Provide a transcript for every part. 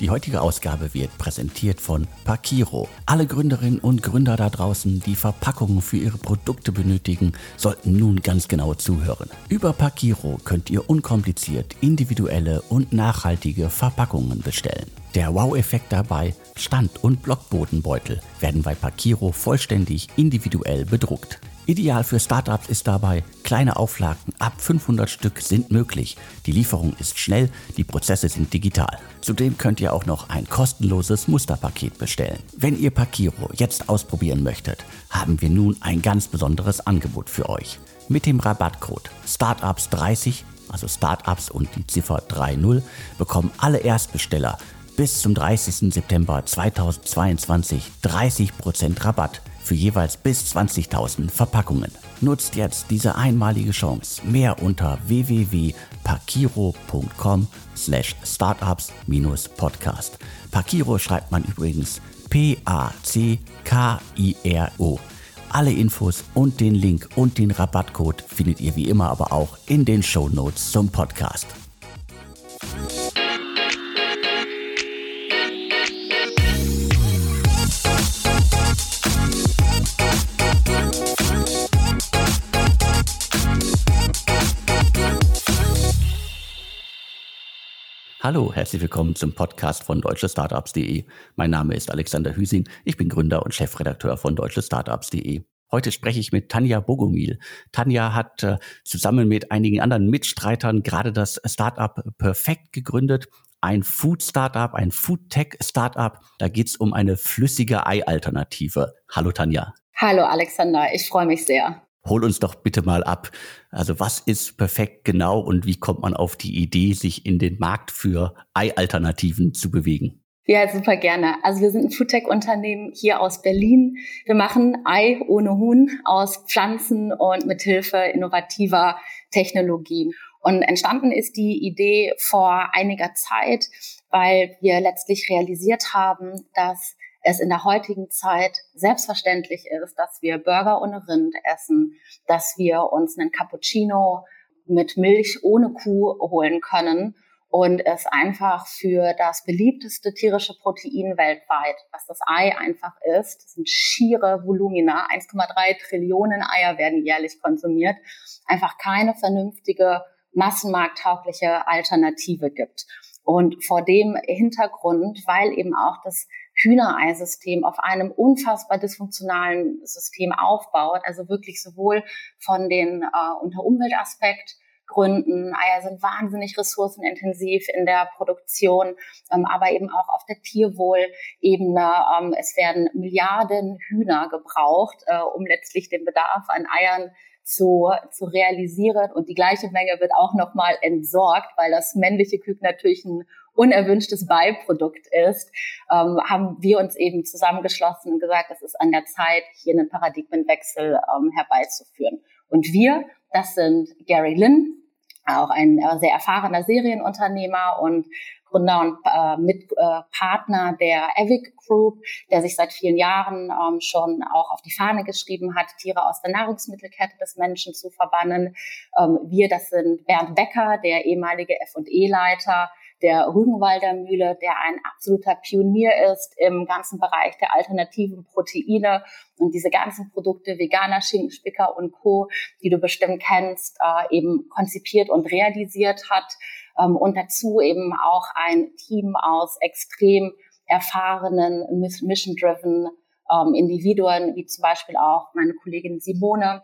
Die heutige Ausgabe wird präsentiert von Pakiro. Alle Gründerinnen und Gründer da draußen, die Verpackungen für ihre Produkte benötigen, sollten nun ganz genau zuhören. Über Pakiro könnt ihr unkompliziert individuelle und nachhaltige Verpackungen bestellen. Der Wow-Effekt dabei, Stand- und Blockbodenbeutel werden bei Pakiro vollständig individuell bedruckt. Ideal für Startups ist dabei, kleine Auflagen ab 500 Stück sind möglich. Die Lieferung ist schnell, die Prozesse sind digital. Zudem könnt ihr auch noch ein kostenloses Musterpaket bestellen. Wenn ihr Pakiro jetzt ausprobieren möchtet, haben wir nun ein ganz besonderes Angebot für euch. Mit dem Rabattcode Startups30, also Startups und die Ziffer 30, bekommen alle Erstbesteller bis zum 30. September 2022 30% Rabatt für jeweils bis 20.000 Verpackungen. Nutzt jetzt diese einmalige Chance. Mehr unter www.pakiro.com slash startups-podcast. Pakiro schreibt man übrigens P-A-C-K-I-R-O. Alle Infos und den Link und den Rabattcode findet ihr wie immer aber auch in den Show Notes zum Podcast. Hallo, herzlich willkommen zum Podcast von deutschestartups.de. Mein Name ist Alexander Hüsing, ich bin Gründer und Chefredakteur von deutschestartups.de. Heute spreche ich mit Tanja Bogomil. Tanja hat äh, zusammen mit einigen anderen Mitstreitern gerade das Startup Perfekt gegründet. Ein Food-Startup, ein Food-Tech-Startup. Da geht es um eine flüssige Ei-Alternative. Hallo Tanja. Hallo Alexander, ich freue mich sehr. Hol uns doch bitte mal ab. Also was ist perfekt genau und wie kommt man auf die Idee, sich in den Markt für Ei-Alternativen zu bewegen? Ja, super gerne. Also wir sind ein Foodtech-Unternehmen hier aus Berlin. Wir machen Ei ohne Huhn aus Pflanzen und mit Hilfe innovativer Technologien. Und entstanden ist die Idee vor einiger Zeit, weil wir letztlich realisiert haben, dass es in der heutigen Zeit selbstverständlich ist, dass wir Burger ohne Rind essen, dass wir uns einen Cappuccino mit Milch ohne Kuh holen können und es einfach für das beliebteste tierische Protein weltweit, was das Ei einfach ist, das sind schiere Volumina, 1,3 Trillionen Eier werden jährlich konsumiert, einfach keine vernünftige massenmarkttaugliche Alternative gibt. Und vor dem Hintergrund, weil eben auch das Hühnereisystem auf einem unfassbar dysfunktionalen System aufbaut, also wirklich sowohl von den äh, unter Umweltaspekt Gründen. Eier sind wahnsinnig ressourcenintensiv in der Produktion, ähm, aber eben auch auf der Tierwohlebene. Ähm, es werden Milliarden Hühner gebraucht, äh, um letztlich den Bedarf an Eiern zu, zu realisieren. Und die gleiche Menge wird auch nochmal entsorgt, weil das männliche Küken natürlich ein unerwünschtes Beiprodukt ist, ähm, haben wir uns eben zusammengeschlossen und gesagt, es ist an der Zeit, hier einen Paradigmenwechsel ähm, herbeizuführen. Und wir, das sind Gary Lynn, auch ein äh, sehr erfahrener Serienunternehmer und Gründer und äh, Mitpartner äh, der Evic Group, der sich seit vielen Jahren ähm, schon auch auf die Fahne geschrieben hat, Tiere aus der Nahrungsmittelkette des Menschen zu verbannen. Ähm, wir, das sind Bernd Becker, der ehemalige F&E-Leiter der Rügenwalder Mühle, der ein absoluter Pionier ist im ganzen Bereich der alternativen Proteine und diese ganzen Produkte, veganer Schinkenspicker und Co., die du bestimmt kennst, äh, eben konzipiert und realisiert hat. Ähm, und dazu eben auch ein Team aus extrem erfahrenen, mission-driven ähm, Individuen, wie zum Beispiel auch meine Kollegin Simone,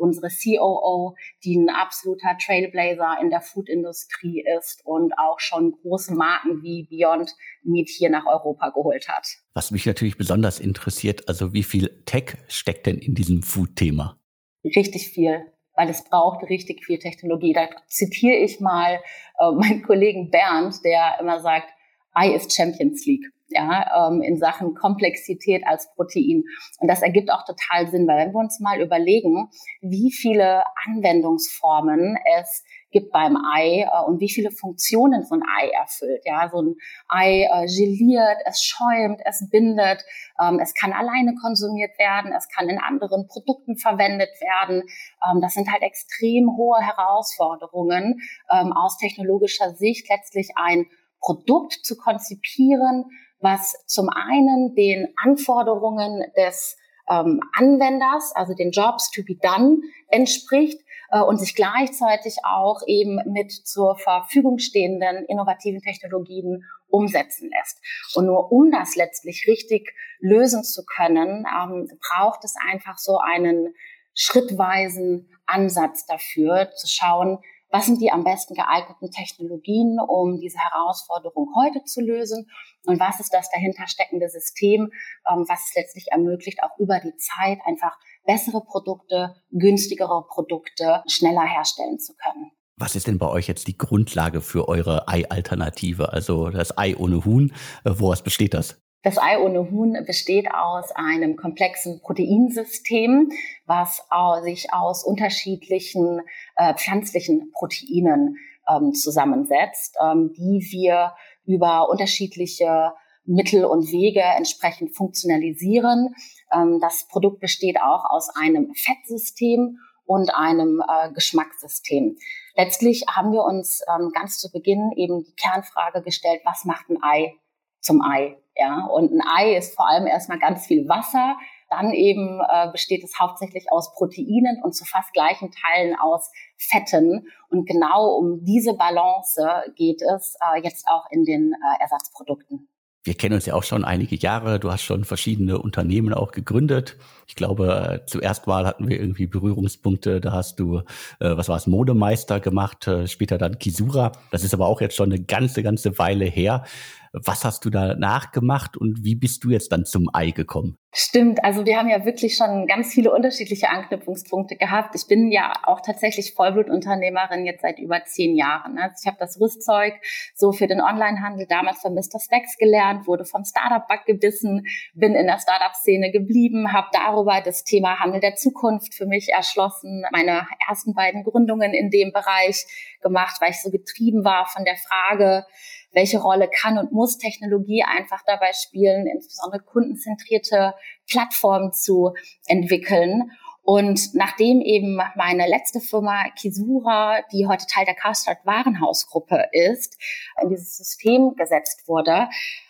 unsere COO, die ein absoluter Trailblazer in der Foodindustrie ist und auch schon große Marken wie Beyond Meat hier nach Europa geholt hat. Was mich natürlich besonders interessiert, also wie viel Tech steckt denn in diesem Food-Thema? Richtig viel weil es braucht richtig viel Technologie. Da zitiere ich mal äh, meinen Kollegen Bernd, der immer sagt, I ist Champions League ja, ähm, in Sachen Komplexität als Protein. Und das ergibt auch total Sinn, weil wenn wir uns mal überlegen, wie viele Anwendungsformen es gibt beim Ei äh, und wie viele Funktionen so ein Ei erfüllt. Ja, so ein Ei äh, geliert, es schäumt, es bindet, ähm, es kann alleine konsumiert werden, es kann in anderen Produkten verwendet werden. Ähm, das sind halt extrem hohe Herausforderungen ähm, aus technologischer Sicht letztlich ein Produkt zu konzipieren, was zum einen den Anforderungen des ähm, Anwenders, also den Jobs to be done, entspricht äh, und sich gleichzeitig auch eben mit zur Verfügung stehenden innovativen Technologien umsetzen lässt. Und nur um das letztlich richtig lösen zu können, ähm, braucht es einfach so einen schrittweisen Ansatz dafür, zu schauen, was sind die am besten geeigneten Technologien, um diese Herausforderung heute zu lösen und was ist das dahinter steckende System, ähm, was es letztlich ermöglicht, auch über die Zeit einfach bessere Produkte, günstigere Produkte schneller herstellen zu können. Was ist denn bei euch jetzt die Grundlage für eure Ei-Alternative? Also das Ei ohne Huhn, äh, woraus besteht das? Das Ei ohne Huhn besteht aus einem komplexen Proteinsystem, was sich aus unterschiedlichen äh, pflanzlichen Proteinen ähm, zusammensetzt, ähm, die wir über unterschiedliche Mittel und Wege entsprechend funktionalisieren. Ähm, das Produkt besteht auch aus einem Fettsystem und einem äh, Geschmackssystem. Letztlich haben wir uns ähm, ganz zu Beginn eben die Kernfrage gestellt, was macht ein Ei zum Ei? Ja, und ein Ei ist vor allem erstmal ganz viel Wasser. Dann eben äh, besteht es hauptsächlich aus Proteinen und zu fast gleichen Teilen aus Fetten. Und genau um diese Balance geht es äh, jetzt auch in den äh, Ersatzprodukten. Wir kennen uns ja auch schon einige Jahre. Du hast schon verschiedene Unternehmen auch gegründet. Ich glaube, zuerst mal hatten wir irgendwie Berührungspunkte. Da hast du, äh, was war es, Modemeister gemacht, äh, später dann Kisura. Das ist aber auch jetzt schon eine ganze, ganze Weile her. Was hast du da nachgemacht und wie bist du jetzt dann zum Ei gekommen? Stimmt, also wir haben ja wirklich schon ganz viele unterschiedliche Anknüpfungspunkte gehabt. Ich bin ja auch tatsächlich Vollblutunternehmerin jetzt seit über zehn Jahren. Also ich habe das Rüstzeug so für den Onlinehandel damals von Mr. Specs gelernt, wurde vom Startup-Bug gebissen, bin in der Startup-Szene geblieben, habe darüber das Thema Handel der Zukunft für mich erschlossen, meine ersten beiden Gründungen in dem Bereich gemacht, weil ich so getrieben war von der Frage, welche Rolle kann und muss Technologie einfach dabei spielen, insbesondere kundenzentrierte Plattformen zu entwickeln. Und nachdem eben meine letzte Firma Kisura, die heute Teil der Carstart Warenhausgruppe ist, in dieses System gesetzt wurde,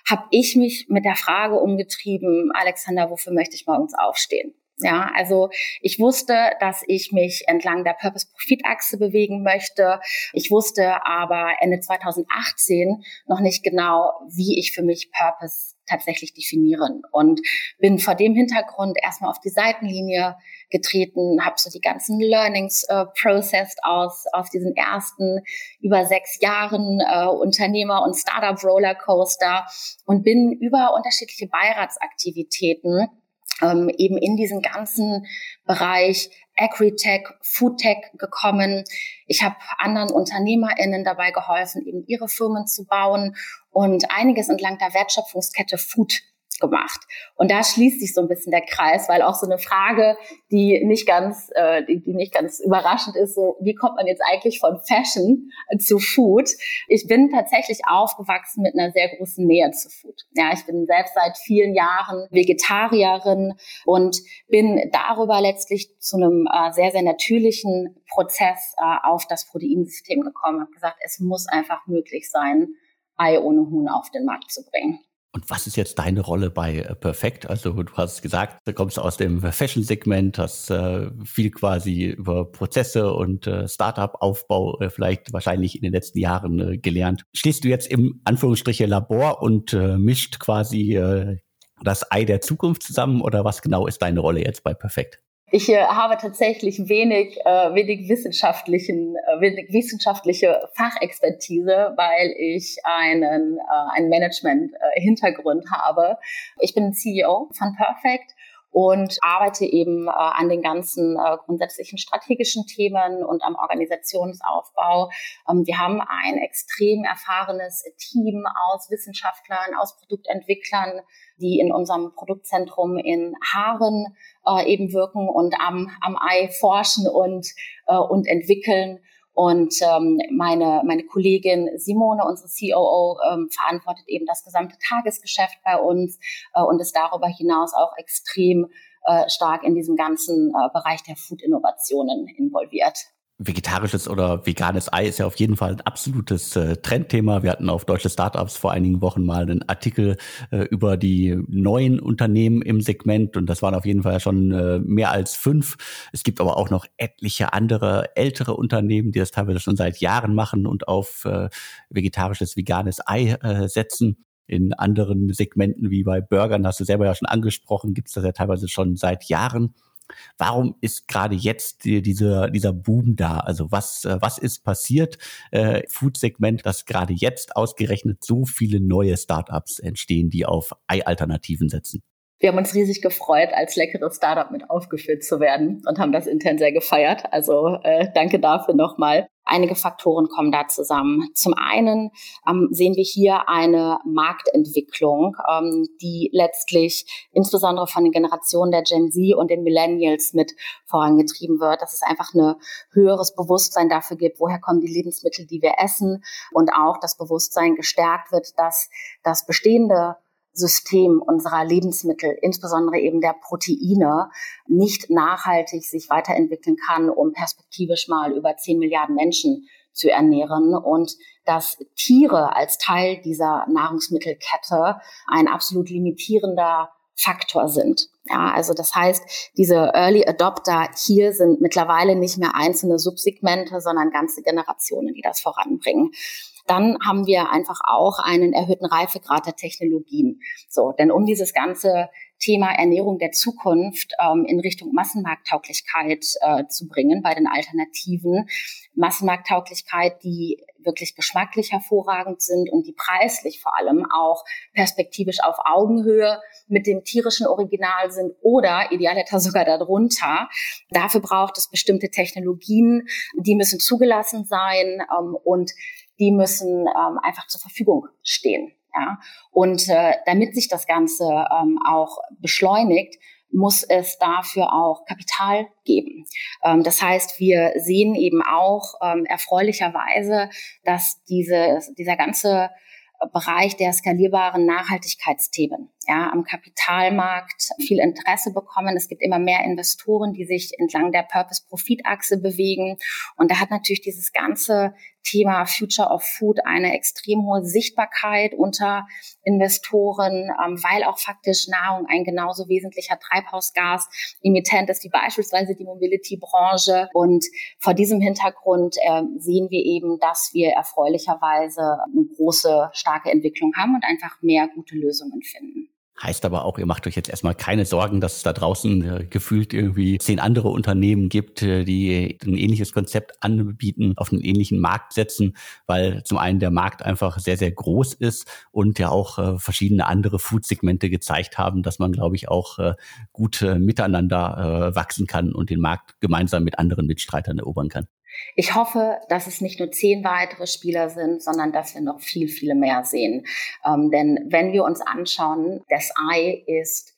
habe ich mich mit der Frage umgetrieben, Alexander, wofür möchte ich morgens aufstehen? Ja, also ich wusste, dass ich mich entlang der Purpose-Profit-Achse bewegen möchte. Ich wusste aber Ende 2018 noch nicht genau, wie ich für mich Purpose tatsächlich definieren und bin vor dem Hintergrund erstmal auf die Seitenlinie getreten, habe so die ganzen Learnings äh, processed aus aus diesen ersten über sechs Jahren äh, Unternehmer und Startup Rollercoaster und bin über unterschiedliche Beiratsaktivitäten ähm, eben in diesen ganzen Bereich Agritech, Foodtech gekommen. Ich habe anderen UnternehmerInnen dabei geholfen, eben ihre Firmen zu bauen und einiges entlang der Wertschöpfungskette Food gemacht. Und da schließt sich so ein bisschen der Kreis, weil auch so eine Frage, die nicht ganz, äh, die, die nicht ganz überraschend ist, so wie kommt man jetzt eigentlich von Fashion zu Food? Ich bin tatsächlich aufgewachsen mit einer sehr großen Nähe zu Food. Ja, ich bin selbst seit vielen Jahren Vegetarierin und bin darüber letztlich zu einem äh, sehr, sehr natürlichen Prozess äh, auf das Proteinsystem gekommen. Habe gesagt, es muss einfach möglich sein, Ei ohne Huhn auf den Markt zu bringen. Und was ist jetzt deine Rolle bei äh, Perfect? Also du hast gesagt, du kommst aus dem Fashion-Segment, hast äh, viel quasi über Prozesse und äh, Startup-Aufbau äh, vielleicht wahrscheinlich in den letzten Jahren äh, gelernt. Stehst du jetzt im Anführungsstriche Labor und äh, mischt quasi das Ei der Zukunft zusammen oder was genau ist deine Rolle jetzt bei Perfect? Ich äh, habe tatsächlich wenig, äh, wenig wissenschaftlichen, äh, wenig wissenschaftliche Fachexpertise, weil ich einen, äh, einen Management-Hintergrund habe. Ich bin CEO von Perfect und arbeite eben äh, an den ganzen äh, grundsätzlichen strategischen Themen und am Organisationsaufbau. Ähm, wir haben ein extrem erfahrenes Team aus Wissenschaftlern, aus Produktentwicklern, die in unserem Produktzentrum in Haaren äh, eben wirken und am, am Ei forschen und, äh, und entwickeln. Und ähm, meine, meine Kollegin Simone, unsere COO, ähm, verantwortet eben das gesamte Tagesgeschäft bei uns äh, und ist darüber hinaus auch extrem äh, stark in diesem ganzen äh, Bereich der Food-Innovationen involviert. Vegetarisches oder veganes Ei ist ja auf jeden Fall ein absolutes äh, Trendthema. Wir hatten auf Deutsche Startups vor einigen Wochen mal einen Artikel äh, über die neuen Unternehmen im Segment und das waren auf jeden Fall schon äh, mehr als fünf. Es gibt aber auch noch etliche andere ältere Unternehmen, die das teilweise schon seit Jahren machen und auf äh, vegetarisches, veganes Ei äh, setzen. In anderen Segmenten wie bei Burgern, hast du selber ja schon angesprochen, gibt es das ja teilweise schon seit Jahren. Warum ist gerade jetzt die, dieser, Boom da? Also was, äh, was ist passiert? Äh, Food-Segment, dass gerade jetzt ausgerechnet so viele neue Startups entstehen, die auf Ei-Alternativen setzen. Wir haben uns riesig gefreut, als leckeres Startup mit aufgeführt zu werden und haben das intern sehr gefeiert. Also äh, danke dafür nochmal. Einige Faktoren kommen da zusammen. Zum einen ähm, sehen wir hier eine Marktentwicklung, ähm, die letztlich insbesondere von den Generationen der Gen Z und den Millennials mit vorangetrieben wird, dass es einfach ein höheres Bewusstsein dafür gibt, woher kommen die Lebensmittel, die wir essen und auch das Bewusstsein gestärkt wird, dass das bestehende System unserer Lebensmittel, insbesondere eben der Proteine, nicht nachhaltig sich weiterentwickeln kann, um perspektivisch mal über 10 Milliarden Menschen zu ernähren und dass Tiere als Teil dieser Nahrungsmittelkette ein absolut limitierender Faktor sind. Ja, also das heißt, diese Early Adopter hier sind mittlerweile nicht mehr einzelne Subsegmente, sondern ganze Generationen, die das voranbringen dann haben wir einfach auch einen erhöhten Reifegrad der Technologien. So, denn um dieses ganze Thema Ernährung der Zukunft ähm, in Richtung Massenmarkttauglichkeit äh, zu bringen bei den Alternativen. Massenmarkttauglichkeit, die wirklich geschmacklich hervorragend sind und die preislich vor allem auch perspektivisch auf Augenhöhe mit dem tierischen Original sind oder idealerweise sogar darunter. Dafür braucht es bestimmte Technologien, die müssen zugelassen sein ähm, und die müssen ähm, einfach zur Verfügung stehen. Ja? Und äh, damit sich das Ganze ähm, auch beschleunigt, muss es dafür auch Kapital geben. Ähm, das heißt, wir sehen eben auch ähm, erfreulicherweise, dass diese, dieser ganze Bereich der skalierbaren Nachhaltigkeitsthemen ja, am Kapitalmarkt viel Interesse bekommen. Es gibt immer mehr Investoren, die sich entlang der Purpose-Profit-Achse bewegen. Und da hat natürlich dieses ganze Thema Future of Food eine extrem hohe Sichtbarkeit unter Investoren, ähm, weil auch faktisch Nahrung ein genauso wesentlicher Treibhausgas-Emittent ist wie beispielsweise die Mobility-Branche. Und vor diesem Hintergrund äh, sehen wir eben, dass wir erfreulicherweise eine große, starke Entwicklung haben und einfach mehr gute Lösungen finden. Heißt aber auch, ihr macht euch jetzt erstmal keine Sorgen, dass es da draußen äh, gefühlt irgendwie zehn andere Unternehmen gibt, äh, die ein ähnliches Konzept anbieten, auf einen ähnlichen Markt setzen, weil zum einen der Markt einfach sehr, sehr groß ist und ja auch äh, verschiedene andere Food-Segmente gezeigt haben, dass man, glaube ich, auch äh, gut äh, miteinander äh, wachsen kann und den Markt gemeinsam mit anderen Mitstreitern erobern kann. Ich hoffe, dass es nicht nur zehn weitere Spieler sind, sondern dass wir noch viel, viele mehr sehen. Ähm, denn wenn wir uns anschauen, das Ei ist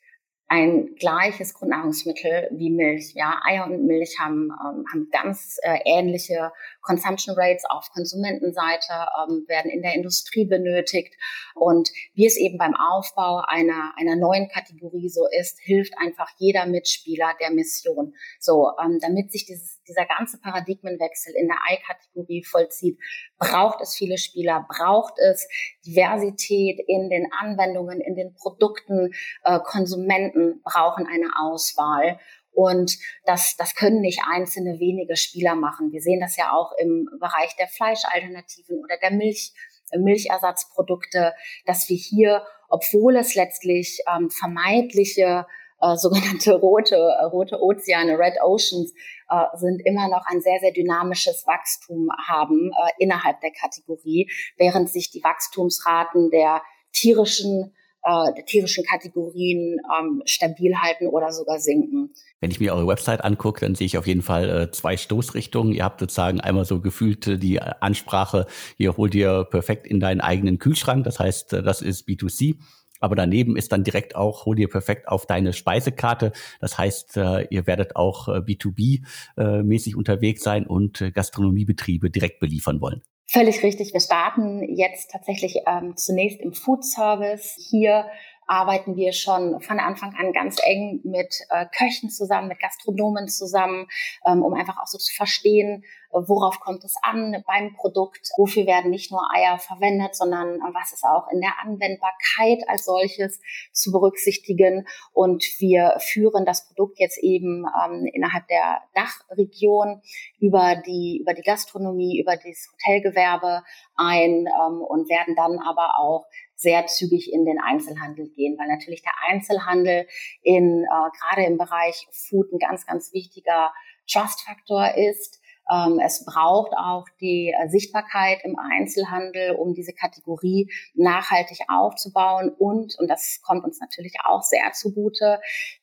ein gleiches Grundnahrungsmittel wie Milch. Ja, Eier und Milch haben, ähm, haben ganz äh, ähnliche Consumption Rates auf Konsumentenseite, ähm, werden in der Industrie benötigt. Und wie es eben beim Aufbau einer, einer neuen Kategorie so ist, hilft einfach jeder Mitspieler der Mission. So, ähm, damit sich dieses, dieser ganze Paradigmenwechsel in der Ei-Kategorie vollzieht, braucht es viele Spieler, braucht es Diversität in den Anwendungen, in den Produkten, äh, Konsumenten brauchen eine Auswahl. Und das, das können nicht einzelne wenige Spieler machen. Wir sehen das ja auch im Bereich der Fleischalternativen oder der Milch, Milchersatzprodukte, dass wir hier, obwohl es letztlich ähm, vermeidliche äh, sogenannte rote, äh, rote Ozeane, Red Oceans, äh, sind immer noch ein sehr, sehr dynamisches Wachstum haben äh, innerhalb der Kategorie, während sich die Wachstumsraten der tierischen äh, der tierischen Kategorien ähm, stabil halten oder sogar sinken. Wenn ich mir eure Website angucke, dann sehe ich auf jeden Fall äh, zwei Stoßrichtungen. Ihr habt sozusagen einmal so gefühlt äh, die Ansprache, ihr holt dir perfekt in deinen eigenen Kühlschrank. Das heißt, das ist B2C. Aber daneben ist dann direkt auch, hol dir perfekt auf deine Speisekarte. Das heißt, äh, ihr werdet auch B2B-mäßig unterwegs sein und Gastronomiebetriebe direkt beliefern wollen. Völlig richtig. Wir starten jetzt tatsächlich ähm, zunächst im Food Service. Hier arbeiten wir schon von Anfang an ganz eng mit äh, Köchen zusammen, mit Gastronomen zusammen, ähm, um einfach auch so zu verstehen, worauf kommt es an beim Produkt, wofür werden nicht nur Eier verwendet, sondern was ist auch in der Anwendbarkeit als solches zu berücksichtigen. Und wir führen das Produkt jetzt eben ähm, innerhalb der Dachregion über die, über die Gastronomie, über das Hotelgewerbe ein ähm, und werden dann aber auch sehr zügig in den Einzelhandel gehen, weil natürlich der Einzelhandel in äh, gerade im Bereich Food ein ganz, ganz wichtiger Trust-Faktor ist. Ähm, es braucht auch die äh, Sichtbarkeit im Einzelhandel, um diese Kategorie nachhaltig aufzubauen. Und, und das kommt uns natürlich auch sehr zugute,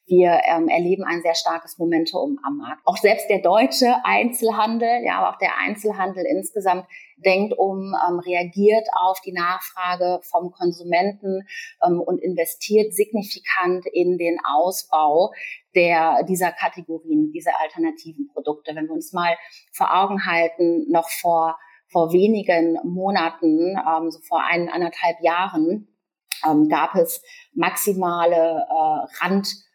wir ähm, erleben ein sehr starkes Momentum am Markt. Auch selbst der deutsche Einzelhandel, ja, aber auch der Einzelhandel insgesamt denkt um, ähm, reagiert auf die Nachfrage vom Konsumenten ähm, und investiert signifikant in den Ausbau der, dieser Kategorien, dieser alternativen Produkte. Wenn wir uns mal vor Augen halten, noch vor, vor wenigen Monaten, ähm, so vor ein, anderthalb Jahren, ähm, gab es maximale äh, Rand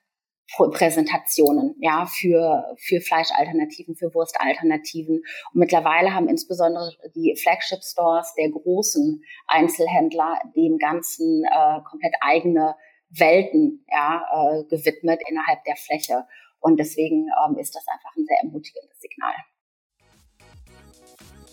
Präsentationen, ja, für, für Fleischalternativen, für Wurstalternativen. Und mittlerweile haben insbesondere die Flagship Stores der großen Einzelhändler dem Ganzen äh, komplett eigene Welten ja, äh, gewidmet innerhalb der Fläche. Und deswegen ähm, ist das einfach ein sehr ermutigendes Signal.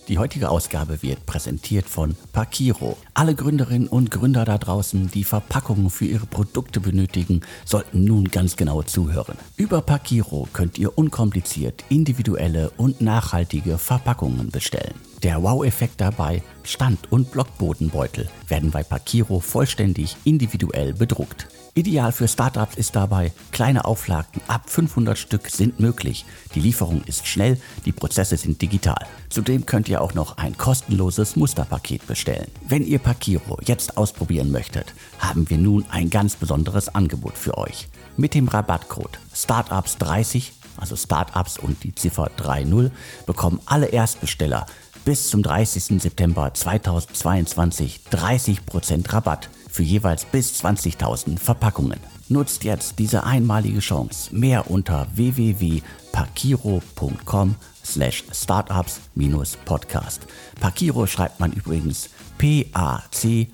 Die heutige Ausgabe wird präsentiert von Pakiro. Alle Gründerinnen und Gründer da draußen, die Verpackungen für ihre Produkte benötigen, sollten nun ganz genau zuhören. Über Pakiro könnt ihr unkompliziert individuelle und nachhaltige Verpackungen bestellen. Der Wow-Effekt dabei, Stand- und Blockbodenbeutel werden bei Pakiro vollständig individuell bedruckt. Ideal für Startups ist dabei, kleine Auflagen ab 500 Stück sind möglich. Die Lieferung ist schnell, die Prozesse sind digital. Zudem könnt ihr auch noch ein kostenloses Musterpaket bestellen. Wenn ihr Pakiro jetzt ausprobieren möchtet, haben wir nun ein ganz besonderes Angebot für euch. Mit dem Rabattcode Startups30, also Startups und die Ziffer 30, bekommen alle Erstbesteller bis zum 30. September 2022 30% Rabatt für jeweils bis 20.000 Verpackungen. Nutzt jetzt diese einmalige Chance. Mehr unter www.pakiro.com slash startups-podcast. Pakiro schreibt man übrigens P-A-C-K-I-R-O.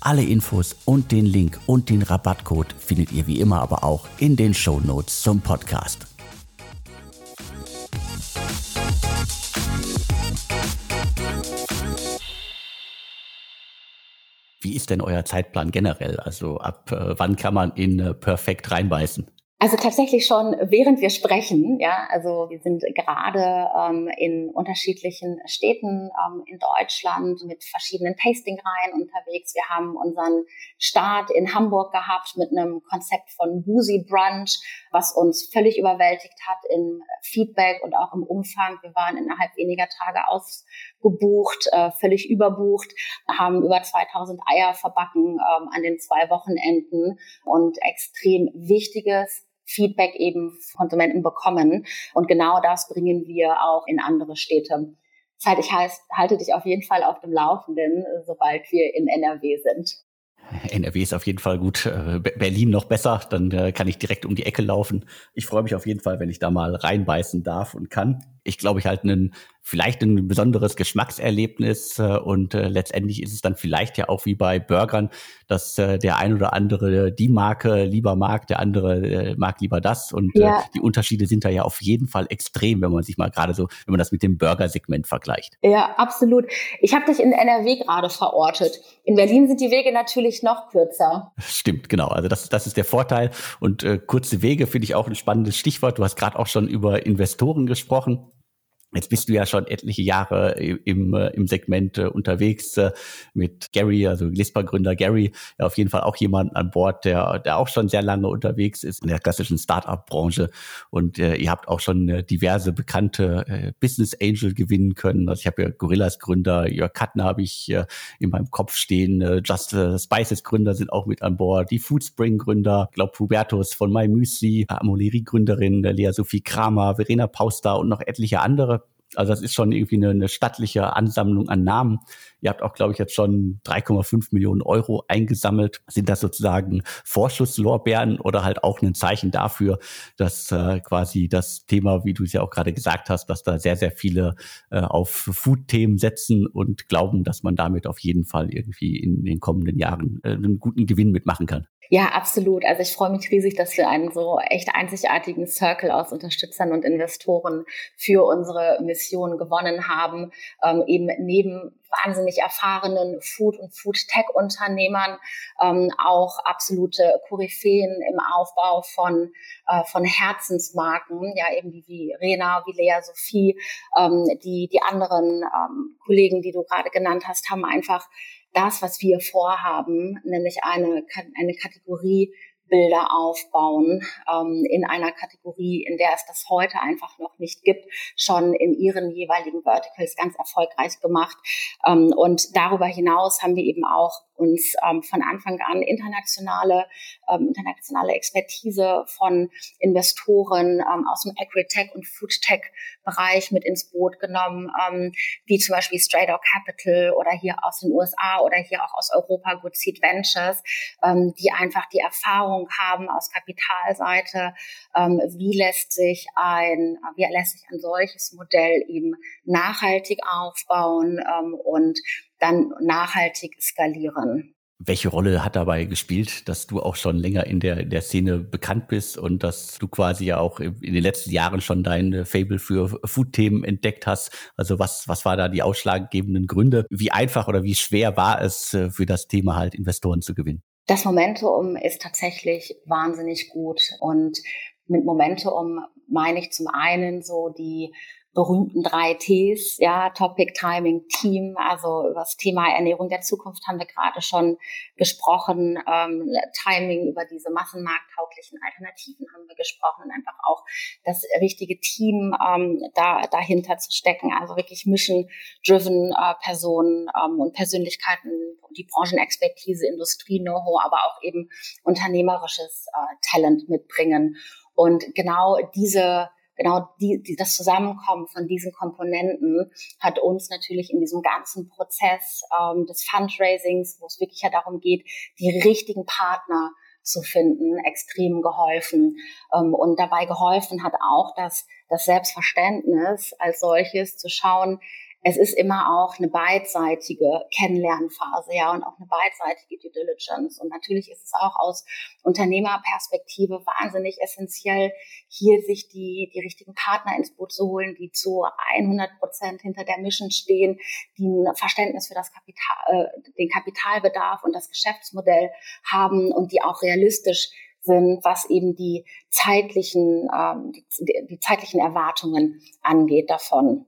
Alle Infos und den Link und den Rabattcode findet ihr wie immer aber auch in den Show Notes zum Podcast. Wie ist denn euer Zeitplan generell? Also ab äh, wann kann man in äh, Perfekt reinbeißen? Also tatsächlich schon, während wir sprechen, ja, also wir sind gerade ähm, in unterschiedlichen Städten ähm, in Deutschland mit verschiedenen Tastingreihen unterwegs. Wir haben unseren Start in Hamburg gehabt mit einem Konzept von Boozy Brunch, was uns völlig überwältigt hat im Feedback und auch im Umfang. Wir waren innerhalb weniger Tage ausgebucht, äh, völlig überbucht, haben über 2000 Eier verbacken ähm, an den zwei Wochenenden und extrem wichtiges Feedback eben Konsumenten bekommen. Und genau das bringen wir auch in andere Städte. Heißt, ich heißt, halte dich auf jeden Fall auf dem Laufenden, sobald wir in NRW sind. NRW ist auf jeden Fall gut. Äh, Berlin noch besser, dann äh, kann ich direkt um die Ecke laufen. Ich freue mich auf jeden Fall, wenn ich da mal reinbeißen darf und kann. Ich glaube, ich halt einen vielleicht ein besonderes Geschmackserlebnis äh, und äh, letztendlich ist es dann vielleicht ja auch wie bei Burgern, dass äh, der ein oder andere die Marke lieber mag, der andere äh, mag lieber das und äh, ja. äh, die Unterschiede sind da ja auf jeden Fall extrem, wenn man sich mal gerade so, wenn man das mit dem Burgersegment vergleicht. Ja, absolut. Ich habe dich in NRW gerade verortet. In Berlin sind die Wege natürlich noch kürzer. Stimmt, genau. Also das, das ist der Vorteil und äh, kurze Wege finde ich auch ein spannendes Stichwort. Du hast gerade auch schon über Investoren gesprochen. Jetzt bist du ja schon etliche Jahre im, äh, im Segment äh, unterwegs äh, mit Gary, also Glisper-Gründer Gary, ja auf jeden Fall auch jemand an Bord, der, der auch schon sehr lange unterwegs ist in der klassischen Start-up-Branche. Und äh, ihr habt auch schon diverse bekannte äh, Business Angel gewinnen können. Also ich habe ja Gorillas Gründer, Jörg Kattner habe ich in meinem Kopf stehen, Just äh, Spices Gründer sind auch mit an Bord, die Foodspring Gründer, glaub Hubertus von My Müsli, Amoleri Gründerin, Lea Sophie Kramer, Verena Pauster und noch etliche andere. Also das ist schon irgendwie eine, eine stattliche Ansammlung an Namen. Ihr habt auch, glaube ich, jetzt schon 3,5 Millionen Euro eingesammelt. Sind das sozusagen Vorschusslorbeeren oder halt auch ein Zeichen dafür, dass äh, quasi das Thema, wie du es ja auch gerade gesagt hast, dass da sehr, sehr viele äh, auf Food-Themen setzen und glauben, dass man damit auf jeden Fall irgendwie in den kommenden Jahren äh, einen guten Gewinn mitmachen kann? Ja, absolut. Also ich freue mich riesig, dass wir einen so echt einzigartigen Circle aus Unterstützern und Investoren für unsere Mission gewonnen haben. Ähm, eben neben wahnsinnig erfahrenen Food- und Food-Tech-Unternehmern ähm, auch absolute Koryphäen im Aufbau von, äh, von Herzensmarken, ja eben wie, wie Rena, wie Lea Sophie, ähm, die, die anderen ähm, Kollegen, die du gerade genannt hast, haben einfach das, was wir vorhaben, nämlich eine, eine Kategorie Bilder aufbauen ähm, in einer Kategorie, in der es das heute einfach noch nicht gibt, schon in ihren jeweiligen Verticals ganz erfolgreich gemacht. Ähm, und darüber hinaus haben wir eben auch uns ähm, von Anfang an internationale, ähm, internationale Expertise von Investoren aus dem Agri-Tech und Food-Tech-Bereich mit ins Boot genommen, wie zum Beispiel Out Capital oder hier aus den USA oder hier auch aus Europa Good Seed Ventures, die einfach die Erfahrung haben aus Kapitalseite, wie lässt sich ein, wie lässt sich ein solches Modell eben nachhaltig aufbauen ähm, und dann nachhaltig skalieren. Welche Rolle hat dabei gespielt, dass du auch schon länger in der, der Szene bekannt bist und dass du quasi ja auch in den letzten Jahren schon dein Fable für Food-Themen entdeckt hast? Also was, was war da die ausschlaggebenden Gründe? Wie einfach oder wie schwer war es äh, für das Thema halt Investoren zu gewinnen? Das Momentum ist tatsächlich wahnsinnig gut und mit Momentum meine ich zum einen so die berühmten drei Ts, ja, Topic, Timing, Team. Also über das Thema Ernährung der Zukunft haben wir gerade schon gesprochen. Ähm, Timing über diese massenmarkttauglichen Alternativen haben wir gesprochen. Einfach auch das richtige Team ähm, da dahinter zu stecken. Also wirklich mission-driven äh, Personen ähm, und Persönlichkeiten, die Branchenexpertise, Industrie-Know-how, aber auch eben unternehmerisches äh, Talent mitbringen. Und genau diese genau die, die, das Zusammenkommen von diesen Komponenten hat uns natürlich in diesem ganzen Prozess ähm, des Fundraisings, wo es wirklich ja darum geht, die richtigen Partner zu finden, extrem geholfen. Ähm, und dabei geholfen hat auch das, das Selbstverständnis als solches zu schauen, es ist immer auch eine beidseitige Kennenlernphase, ja, und auch eine beidseitige Due Diligence. Und natürlich ist es auch aus Unternehmerperspektive wahnsinnig essentiell, hier sich die, die richtigen Partner ins Boot zu holen, die zu 100 Prozent hinter der Mission stehen, die ein Verständnis für das Kapital, äh, den Kapitalbedarf und das Geschäftsmodell haben und die auch realistisch sind, was eben die zeitlichen, ähm, die, die zeitlichen Erwartungen angeht davon.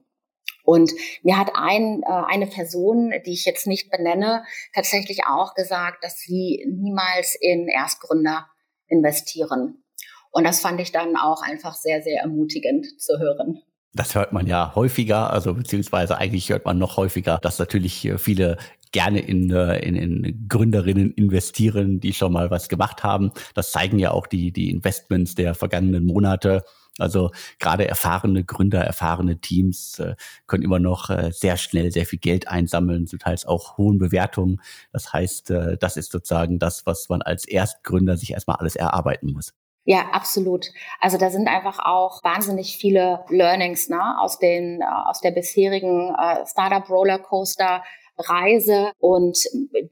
Und mir hat ein, äh, eine Person, die ich jetzt nicht benenne, tatsächlich auch gesagt, dass sie niemals in Erstgründer investieren. Und das fand ich dann auch einfach sehr, sehr ermutigend zu hören. Das hört man ja häufiger, also beziehungsweise eigentlich hört man noch häufiger, dass natürlich viele gerne in, äh, in, in Gründerinnen investieren, die schon mal was gemacht haben. Das zeigen ja auch die, die Investments der vergangenen Monate. Also gerade erfahrene Gründer, erfahrene Teams äh, können immer noch äh, sehr schnell sehr viel Geld einsammeln, zum Teil auch hohen Bewertungen. Das heißt, äh, das ist sozusagen das, was man als Erstgründer sich erstmal alles erarbeiten muss. Ja, absolut. Also da sind einfach auch wahnsinnig viele Learnings ne, aus den aus der bisherigen Startup Rollercoaster Reise und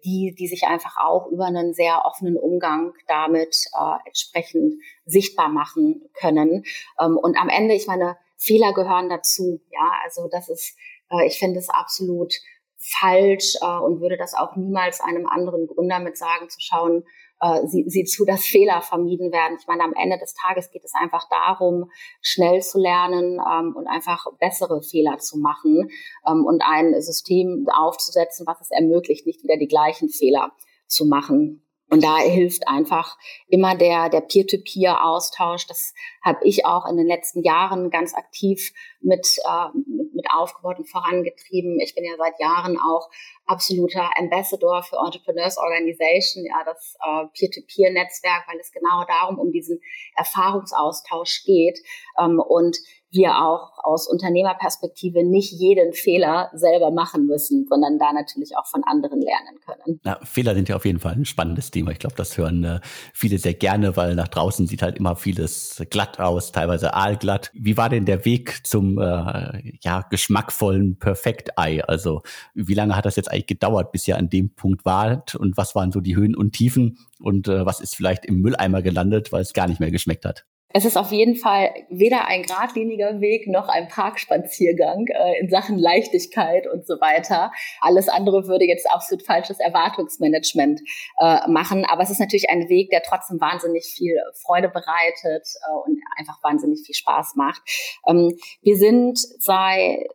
die, die sich einfach auch über einen sehr offenen Umgang damit äh, entsprechend sichtbar machen können. Ähm, und am Ende, ich meine, Fehler gehören dazu. Ja, also das ist, äh, ich finde es absolut falsch äh, und würde das auch niemals einem anderen Gründer mit sagen, zu schauen, äh, sie, sie zu, dass Fehler vermieden werden. Ich meine, am Ende des Tages geht es einfach darum, schnell zu lernen ähm, und einfach bessere Fehler zu machen ähm, und ein System aufzusetzen, was es ermöglicht, nicht wieder die gleichen Fehler zu machen. Und da hilft einfach immer der, der Peer-to-Peer-Austausch. Das habe ich auch in den letzten Jahren ganz aktiv mit, äh, mit aufgebaut und vorangetrieben. Ich bin ja seit Jahren auch absoluter Ambassador für Entrepreneurs Organization, ja, das äh, Peer-to-Peer-Netzwerk, weil es genau darum um diesen Erfahrungsaustausch geht ähm, und wir auch aus Unternehmerperspektive nicht jeden Fehler selber machen müssen, sondern da natürlich auch von anderen lernen können. Ja, Fehler sind ja auf jeden Fall ein spannendes Thema. Ich glaube, das hören äh, viele sehr gerne, weil nach draußen sieht halt immer vieles glatt aus, teilweise aalglatt. Wie war denn der Weg zum äh, ja, geschmackvollen Perfekt-Ei? Also wie lange hat das jetzt eigentlich gedauert, bis ihr an dem Punkt wart und was waren so die Höhen und Tiefen und äh, was ist vielleicht im Mülleimer gelandet, weil es gar nicht mehr geschmeckt hat? Es ist auf jeden Fall weder ein geradliniger Weg noch ein Parkspaziergang äh, in Sachen Leichtigkeit und so weiter. Alles andere würde jetzt absolut falsches Erwartungsmanagement äh, machen. Aber es ist natürlich ein Weg, der trotzdem wahnsinnig viel Freude bereitet äh, und einfach wahnsinnig viel Spaß macht. Ähm, wir sind sei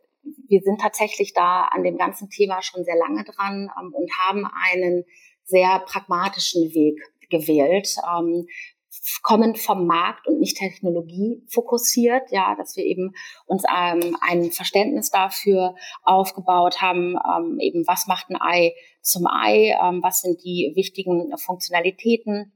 wir sind tatsächlich da an dem ganzen Thema schon sehr lange dran ähm, und haben einen sehr pragmatischen Weg gewählt. Ähm, kommen vom Markt und nicht Technologie fokussiert, ja, dass wir eben uns ähm, ein Verständnis dafür aufgebaut haben, ähm, eben was macht ein Ei zum Ei, ähm, was sind die wichtigen Funktionalitäten,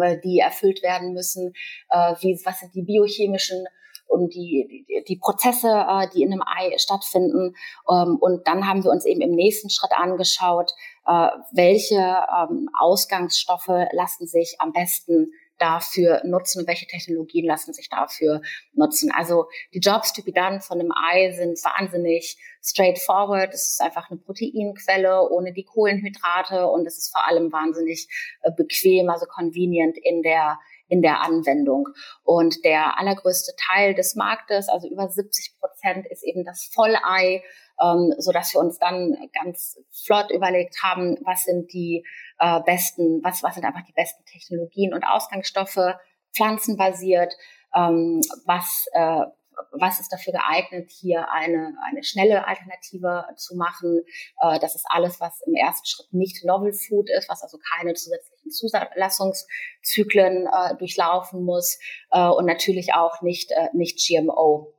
äh, die erfüllt werden müssen, äh, wie, was sind die biochemischen und die, die, die Prozesse, äh, die in einem Ei stattfinden. Ähm, und dann haben wir uns eben im nächsten Schritt angeschaut, äh, welche ähm, Ausgangsstoffe lassen sich am besten dafür nutzen und welche Technologien lassen sich dafür nutzen. Also die Jobs to be done von einem Ei sind wahnsinnig straightforward. Es ist einfach eine Proteinquelle ohne die Kohlenhydrate und es ist vor allem wahnsinnig äh, bequem, also convenient in der in der Anwendung. Und der allergrößte Teil des Marktes, also über 70 Prozent, ist eben das Vollei, ähm, so dass wir uns dann ganz flott überlegt haben, was sind die äh, besten, was, was sind einfach die besten Technologien und Ausgangsstoffe, pflanzenbasiert, ähm, was, äh, was ist dafür geeignet, hier eine, eine schnelle Alternative zu machen. Äh, das ist alles, was im ersten Schritt nicht Novel Food ist, was also keine zusätzlichen Zulassungszyklen äh, durchlaufen muss äh, und natürlich auch nicht, äh, nicht GMO.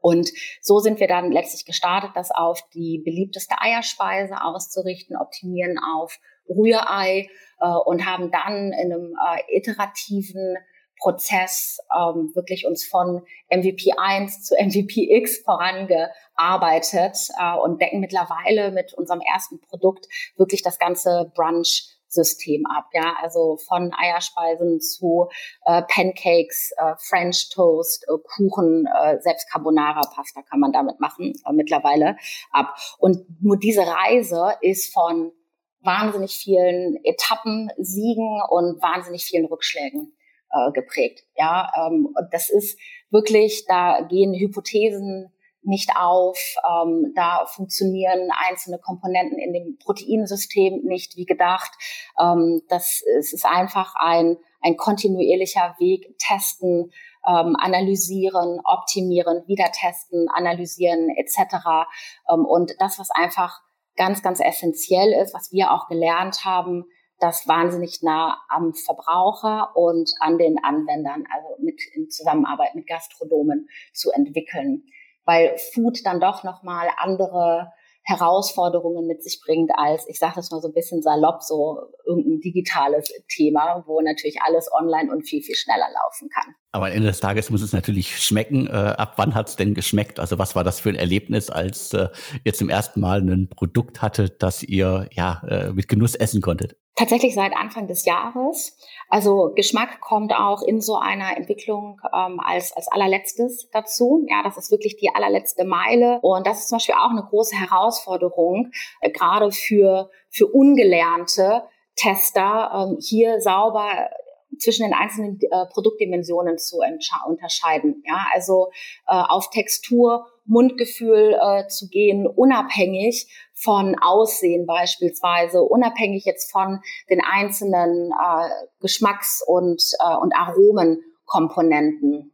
Und so sind wir dann letztlich gestartet, das auf die beliebteste Eierspeise auszurichten, optimieren auf Rührei äh, und haben dann in einem äh, iterativen Prozess ähm, wirklich uns von MVP 1 zu MVP X vorangearbeitet äh, und decken mittlerweile mit unserem ersten Produkt wirklich das ganze Brunch System ab, ja, also von Eierspeisen zu äh, Pancakes, äh, French Toast, äh, Kuchen, äh, selbst Carbonara Pasta kann man damit machen äh, mittlerweile ab. Und nur diese Reise ist von wahnsinnig vielen Etappen, Siegen und wahnsinnig vielen Rückschlägen äh, geprägt. Ja, ähm, und das ist wirklich, da gehen Hypothesen nicht auf, ähm, da funktionieren einzelne Komponenten in dem Proteinsystem nicht wie gedacht. Ähm, das es ist einfach ein, ein kontinuierlicher Weg, testen, ähm, analysieren, optimieren, wieder testen, analysieren etc. Ähm, und das, was einfach ganz, ganz essentiell ist, was wir auch gelernt haben, das wahnsinnig nah am Verbraucher und an den Anwendern, also mit in Zusammenarbeit mit Gastronomen zu entwickeln, weil Food dann doch noch mal andere Herausforderungen mit sich bringt als, ich sage das mal so ein bisschen salopp, so irgendein digitales Thema, wo natürlich alles online und viel, viel schneller laufen kann. Aber am Ende des Tages muss es natürlich schmecken. Äh, ab wann hat es denn geschmeckt? Also was war das für ein Erlebnis, als äh, ihr zum ersten Mal ein Produkt hattet, das ihr ja äh, mit Genuss essen konntet? Tatsächlich seit Anfang des Jahres. Also Geschmack kommt auch in so einer Entwicklung ähm, als, als allerletztes dazu. Ja, das ist wirklich die allerletzte Meile. Und das ist zum Beispiel auch eine große Herausforderung, äh, gerade für, für ungelernte Tester, ähm, hier sauber zwischen den einzelnen äh, Produktdimensionen zu unterscheiden. Ja, also äh, auf Textur, Mundgefühl äh, zu gehen, unabhängig von Aussehen beispielsweise, unabhängig jetzt von den einzelnen äh, Geschmacks- und, äh, und Aromenkomponenten.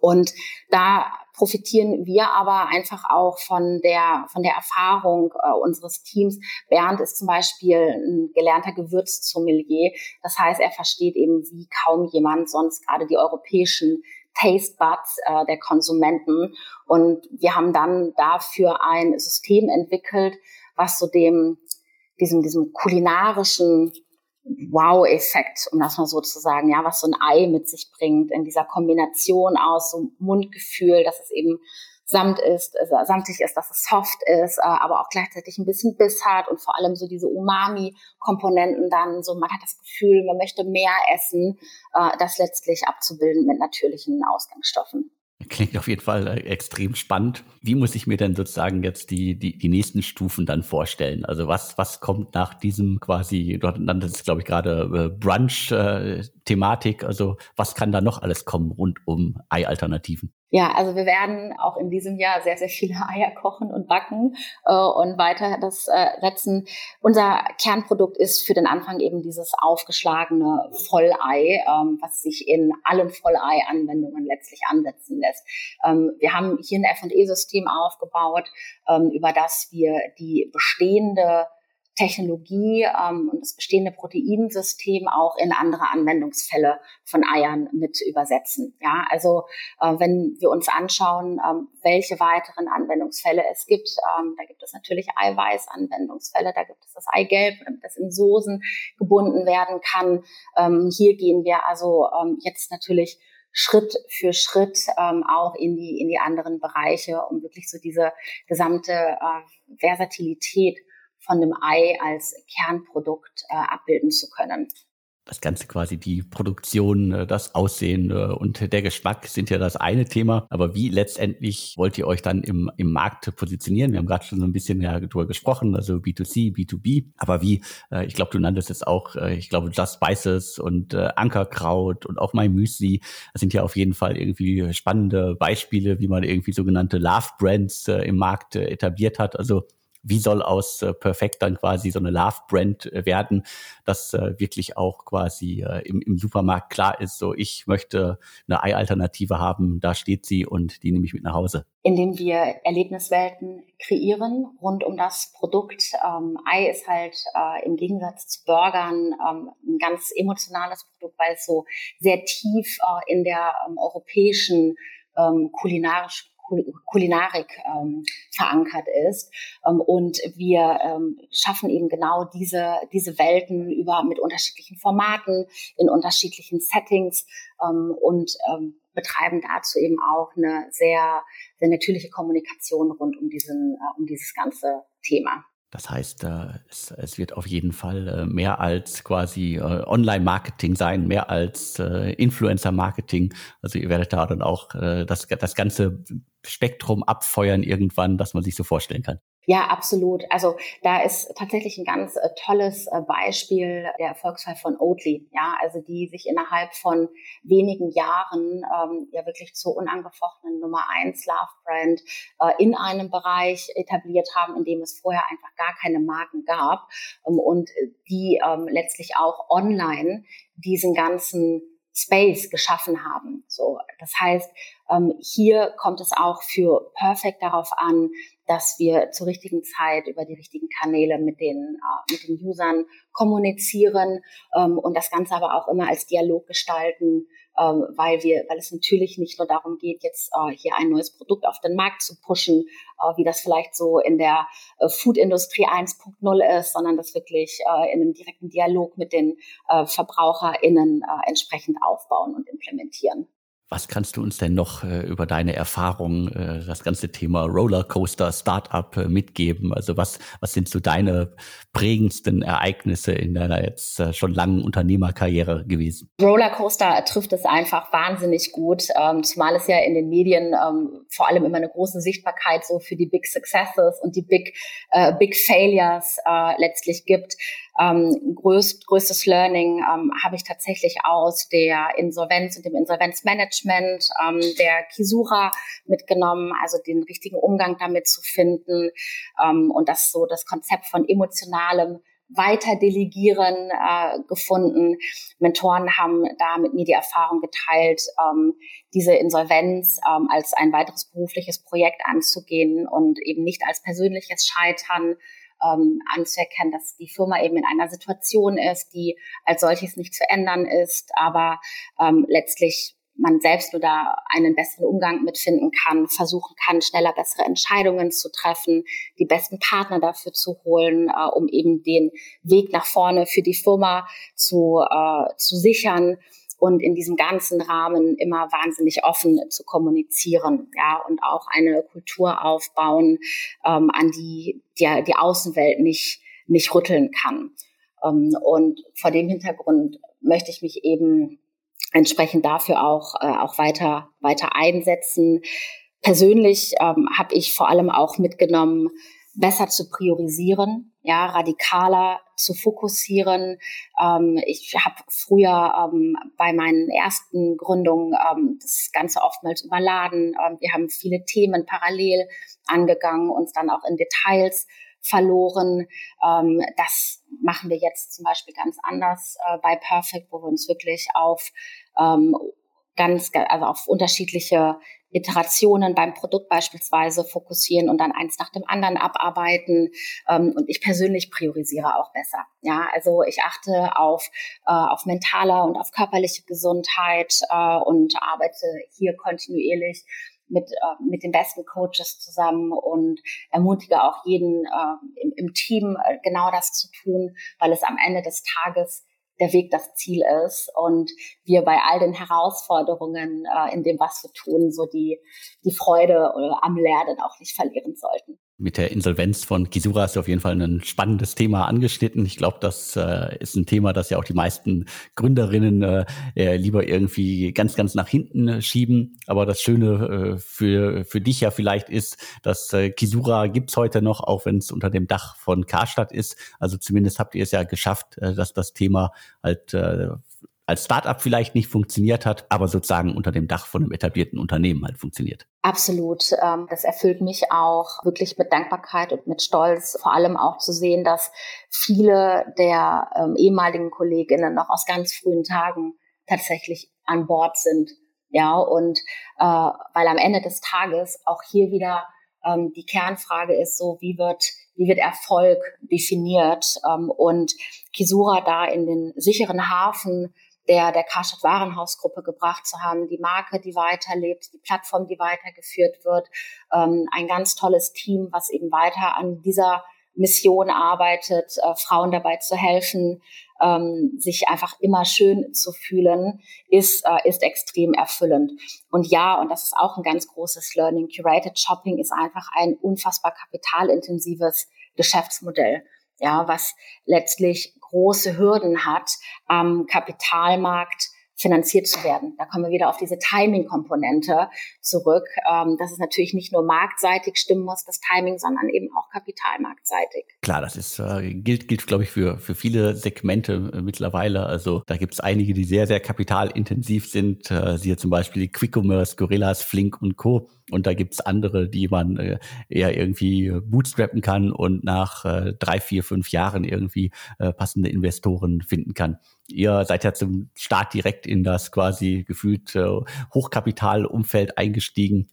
Und da profitieren wir aber einfach auch von der, von der Erfahrung äh, unseres Teams. Bernd ist zum Beispiel ein gelernter Gewürzsommelier. Das heißt, er versteht eben wie kaum jemand sonst gerade die europäischen Taste Buds äh, der Konsumenten. Und wir haben dann dafür ein System entwickelt, was so dem diesem, diesem kulinarischen Wow-Effekt, um das mal so zu sagen, ja, was so ein Ei mit sich bringt, in dieser Kombination aus so Mundgefühl, dass es eben samt ist, also samtig ist, dass es soft ist, äh, aber auch gleichzeitig ein bisschen Biss hat und vor allem so diese Umami-Komponenten dann, so man hat das Gefühl, man möchte mehr essen, äh, das letztlich abzubilden mit natürlichen Ausgangsstoffen. Klingt auf jeden Fall äh, extrem spannend. Wie muss ich mir denn sozusagen jetzt die, die, die nächsten Stufen dann vorstellen? Also was, was kommt nach diesem quasi, du nanntest glaube ich gerade Brunch-Thematik, also was kann da noch alles kommen rund um Ei-Alternativen? Ja, also wir werden auch in diesem Jahr sehr, sehr viele Eier kochen und backen äh, und weiter das äh, setzen. Unser Kernprodukt ist für den Anfang eben dieses aufgeschlagene Vollei, ähm, was sich in allen Vollei-Anwendungen letztlich ansetzen lässt. Ähm, wir haben hier ein F&E-System aufgebaut, ähm, über das wir die bestehende Technologie ähm, und das bestehende Proteinsystem auch in andere Anwendungsfälle von Eiern mit übersetzen. Ja, also äh, wenn wir uns anschauen, ähm, welche weiteren Anwendungsfälle es gibt, ähm, da gibt es natürlich Eiweißanwendungsfälle, da gibt es das Eigelb, das in Soßen gebunden werden kann. Ähm, hier gehen wir also ähm, jetzt natürlich Schritt für Schritt ähm, auch in die in die anderen Bereiche, um wirklich so diese gesamte äh, Versatilität von dem Ei als Kernprodukt äh, abbilden zu können. Das Ganze quasi die Produktion, äh, das Aussehen äh, und der Geschmack sind ja das eine Thema. Aber wie letztendlich wollt ihr euch dann im, im Markt positionieren? Wir haben gerade schon so ein bisschen ja darüber gesprochen, also B2C, B2B. Aber wie, äh, ich glaube, du nanntest es auch, ich glaube, Just Spices und Ankerkraut und auch My Müsli. Das sind ja auf jeden Fall irgendwie spannende Beispiele, wie man irgendwie sogenannte Love Brands im Markt etabliert hat. Also wie soll aus äh, Perfekt dann quasi so eine Love-Brand äh, werden, dass äh, wirklich auch quasi äh, im, im Supermarkt klar ist, so ich möchte eine Ei-Alternative haben, da steht sie und die nehme ich mit nach Hause. Indem wir Erlebniswelten kreieren rund um das Produkt. Ähm, Ei ist halt äh, im Gegensatz zu Burgern ähm, ein ganz emotionales Produkt, weil es so sehr tief äh, in der ähm, europäischen ähm, kulinarischen Kulinarik ähm, verankert ist. Ähm, und wir ähm, schaffen eben genau diese, diese Welten über mit unterschiedlichen Formaten, in unterschiedlichen Settings ähm, und ähm, betreiben dazu eben auch eine sehr, sehr natürliche Kommunikation rund um diesen, äh, um dieses ganze Thema. Das heißt, äh, es, wird auf jeden Fall äh, mehr als quasi äh, Online-Marketing sein, mehr als Influencer-Marketing. Also ihr werdet da dann auch das, das ganze Spektrum abfeuern irgendwann, dass man sich so vorstellen kann. Ja, absolut. Also da ist tatsächlich ein ganz äh, tolles äh, Beispiel der Erfolgsfall von Oatly. Ja, also die sich innerhalb von wenigen Jahren ähm, ja wirklich zur unangefochtenen Nummer eins Love Brand äh, in einem Bereich etabliert haben, in dem es vorher einfach gar keine Marken gab ähm, und die ähm, letztlich auch online diesen ganzen Space geschaffen haben. So, das heißt, ähm, hier kommt es auch für Perfect darauf an, dass wir zur richtigen Zeit über die richtigen Kanäle mit den, äh, mit den Usern kommunizieren ähm, und das Ganze aber auch immer als Dialog gestalten, ähm, weil wir, weil es natürlich nicht nur darum geht, jetzt äh, hier ein neues Produkt auf den Markt zu pushen, äh, wie das vielleicht so in der äh, Foodindustrie 1.0 ist, sondern das wirklich äh, in einem direkten Dialog mit den äh, VerbraucherInnen äh, entsprechend aufbauen und implementieren. Was kannst du uns denn noch äh, über deine Erfahrungen, äh, das ganze Thema Rollercoaster Startup äh, mitgeben? Also was, was sind so deine prägendsten Ereignisse in deiner jetzt äh, schon langen Unternehmerkarriere gewesen? Rollercoaster trifft es einfach wahnsinnig gut, ähm, zumal es ja in den Medien ähm, vor allem immer eine große Sichtbarkeit so für die Big Successes und die Big, äh, Big Failures äh, letztlich gibt. Ähm, größt, größtes Learning ähm, habe ich tatsächlich aus der Insolvenz und dem Insolvenzmanagement ähm, der Kisura mitgenommen, also den richtigen Umgang damit zu finden ähm, und das so das Konzept von emotionalem weiter delegieren äh, gefunden. Mentoren haben da mit mir die Erfahrung geteilt, ähm, diese Insolvenz ähm, als ein weiteres berufliches Projekt anzugehen und eben nicht als persönliches Scheitern ähm, anzuerkennen, dass die Firma eben in einer Situation ist, die als solches nicht zu ändern ist, aber ähm, letztlich man selbst nur da einen besseren Umgang mitfinden kann, versuchen kann, schneller bessere Entscheidungen zu treffen, die besten Partner dafür zu holen, äh, um eben den Weg nach vorne für die Firma zu, äh, zu sichern und in diesem ganzen Rahmen immer wahnsinnig offen zu kommunizieren, ja, und auch eine Kultur aufbauen, ähm, an die, die die Außenwelt nicht, nicht rütteln kann. Ähm, und vor dem Hintergrund möchte ich mich eben entsprechend dafür auch, äh, auch weiter, weiter einsetzen. Persönlich ähm, habe ich vor allem auch mitgenommen, besser zu priorisieren, ja, radikaler zu fokussieren. Ähm, ich habe früher ähm, bei meinen ersten Gründungen ähm, das Ganze oftmals überladen. Ähm, wir haben viele Themen parallel angegangen, uns dann auch in Details verloren. Ähm, das machen wir jetzt zum Beispiel ganz anders äh, bei Perfect, wo wir uns wirklich auf ähm, ganz, also auf unterschiedliche Iterationen beim Produkt beispielsweise fokussieren und dann eins nach dem anderen abarbeiten. Ähm, und ich persönlich priorisiere auch besser. Ja, also ich achte auf, äh, auf mentale und auf körperliche Gesundheit äh, und arbeite hier kontinuierlich mit, äh, mit den besten Coaches zusammen und ermutige auch jeden im, Team genau das zu tun, weil es am Ende des Tages der Weg das Ziel ist und wir bei all den Herausforderungen äh, in dem, was wir tun, so die, die Freude äh, am Lernen auch nicht verlieren sollten mit der Insolvenz von Kisura du auf jeden Fall ein spannendes Thema angeschnitten. Ich glaube, das äh, ist ein Thema, das ja auch die meisten Gründerinnen äh, äh lieber irgendwie ganz, ganz nach hinten äh, schieben. Aber das Schöne äh, für, für dich ja vielleicht ist, dass äh, Kisura gibt's heute noch, auch wenn es unter dem Dach von Karstadt ist. Also zumindest habt ihr es ja geschafft, äh, dass das Thema halt äh, als Startup vielleicht nicht funktioniert hat, aber sozusagen unter dem Dach von einem etablierten Unternehmen halt funktioniert. Absolut. Ähm, das erfüllt mich auch wirklich mit Dankbarkeit und mit Stolz, vor allem auch zu sehen, dass viele der ähm, ehemaligen Kolleginnen noch aus ganz frühen Tagen tatsächlich an Bord sind. Ja, und äh, weil am Ende des Tages auch hier wieder ähm, die Kernfrage ist so, wie wird wie wird Erfolg definiert ähm, und Kisura da in den sicheren Hafen der, der Karstadt Warenhausgruppe gebracht zu haben, die Marke, die weiterlebt, die Plattform, die weitergeführt wird, ähm, ein ganz tolles Team, was eben weiter an dieser Mission arbeitet, äh, Frauen dabei zu helfen, ähm, sich einfach immer schön zu fühlen, ist, äh, ist extrem erfüllend. Und ja, und das ist auch ein ganz großes Learning, Curated Shopping ist einfach ein unfassbar kapitalintensives Geschäftsmodell ja, was letztlich große Hürden hat, am Kapitalmarkt finanziert zu werden. Da kommen wir wieder auf diese Timing-Komponente zurück, ähm, dass es natürlich nicht nur marktseitig stimmen muss, das Timing, sondern eben auch kapitalmarktseitig. Klar, das ist äh, gilt, gilt glaube ich, für, für viele Segmente äh, mittlerweile. Also da gibt es einige, die sehr, sehr kapitalintensiv sind, äh, siehe zum Beispiel die Quick Commerce, Gorillas, Flink und Co. Und da gibt's andere, die man äh, eher irgendwie bootstrappen kann und nach äh, drei, vier, fünf Jahren irgendwie äh, passende Investoren finden kann. Ihr seid ja zum Start direkt in das quasi gefühlt äh, Hochkapitalumfeld eingestiegen.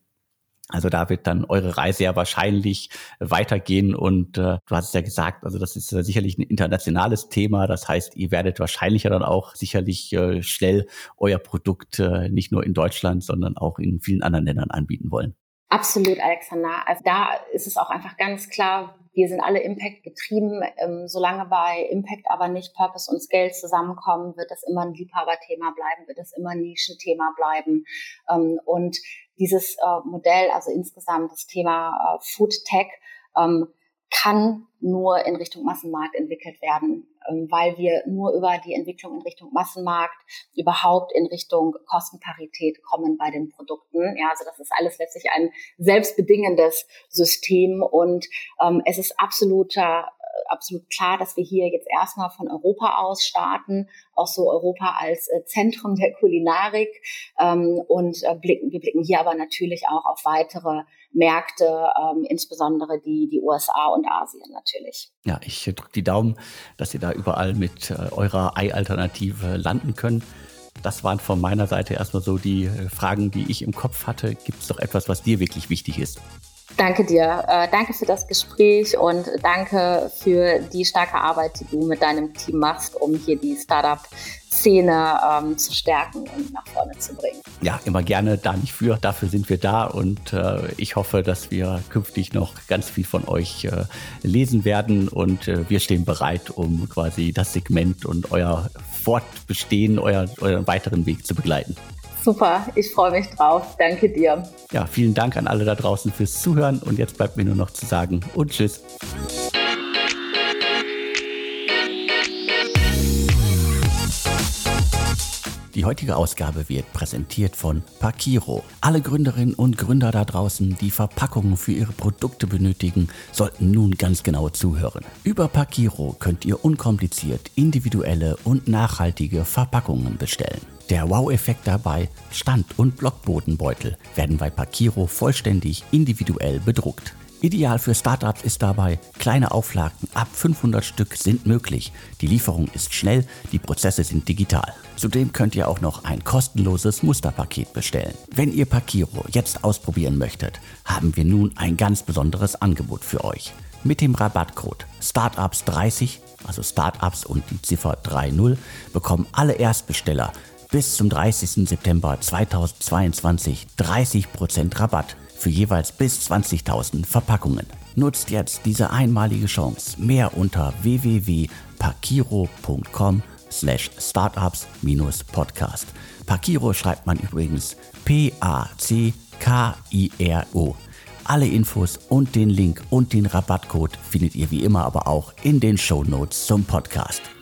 Also da wird dann eure Reise ja wahrscheinlich weitergehen und äh, du hast es ja gesagt, also das ist äh, sicherlich ein internationales Thema. Das heißt, ihr werdet wahrscheinlich ja dann auch sicherlich äh, schnell euer Produkt äh, nicht nur in Deutschland, sondern auch in vielen anderen Ländern anbieten wollen. Absolut, Alexander. Also da ist es auch einfach ganz klar, wir sind alle Impact getrieben. Ähm, solange bei Impact aber nicht Purpose und Scale zusammenkommen, wird das immer ein Liebhaberthema bleiben, wird das immer ein Nischenthema bleiben. Ähm, und dieses äh, Modell, also insgesamt das Thema äh, Food Tech, ähm, kann nur in Richtung Massenmarkt entwickelt werden, ähm, weil wir nur über die Entwicklung in Richtung Massenmarkt überhaupt in Richtung Kostenparität kommen bei den Produkten. Ja, also das ist alles letztlich ein selbstbedingendes System und ähm, es ist absoluter absolut klar, dass wir hier jetzt erstmal von Europa aus starten, auch so Europa als äh, Zentrum der Kulinarik ähm, und äh, blicken, wir blicken hier aber natürlich auch auf weitere Märkte, ähm, insbesondere die, die USA und Asien natürlich. Ja, ich drücke die Daumen, dass ihr da überall mit äh, eurer Ei-Alternative landen könnt. Das waren von meiner Seite erstmal so die äh, Fragen, die ich im Kopf hatte. Gibt es doch etwas, was dir wirklich wichtig ist? Danke dir. Äh, danke für das Gespräch und danke für die starke Arbeit, die du mit deinem Team machst, um hier die Startup-Szene ähm, zu stärken und nach vorne zu bringen. Ja, immer gerne da nicht für. Dafür sind wir da und äh, ich hoffe, dass wir künftig noch ganz viel von euch äh, lesen werden und äh, wir stehen bereit, um quasi das Segment und euer Fortbestehen, euer, euren weiteren Weg zu begleiten. Super, ich freue mich drauf. Danke dir. Ja, vielen Dank an alle da draußen fürs Zuhören und jetzt bleibt mir nur noch zu sagen und tschüss. Die heutige Ausgabe wird präsentiert von Pakiro. Alle Gründerinnen und Gründer da draußen, die Verpackungen für ihre Produkte benötigen, sollten nun ganz genau zuhören. Über Pakiro könnt ihr unkompliziert individuelle und nachhaltige Verpackungen bestellen. Der Wow-Effekt dabei, Stand- und Blockbodenbeutel werden bei Pakiro vollständig individuell bedruckt. Ideal für Startups ist dabei, kleine Auflagen ab 500 Stück sind möglich. Die Lieferung ist schnell, die Prozesse sind digital. Zudem könnt ihr auch noch ein kostenloses Musterpaket bestellen. Wenn ihr Pakiro jetzt ausprobieren möchtet, haben wir nun ein ganz besonderes Angebot für euch. Mit dem Rabattcode Startups30, also Startups und die Ziffer 30, bekommen alle Erstbesteller bis zum 30. September 2022 30% Rabatt für jeweils bis 20.000 Verpackungen. Nutzt jetzt diese einmalige Chance. Mehr unter www.pakiro.com slash startups-podcast. Pakiro schreibt man übrigens P-A-C-K-I-R-O. Alle Infos und den Link und den Rabattcode findet ihr wie immer aber auch in den Show Notes zum Podcast.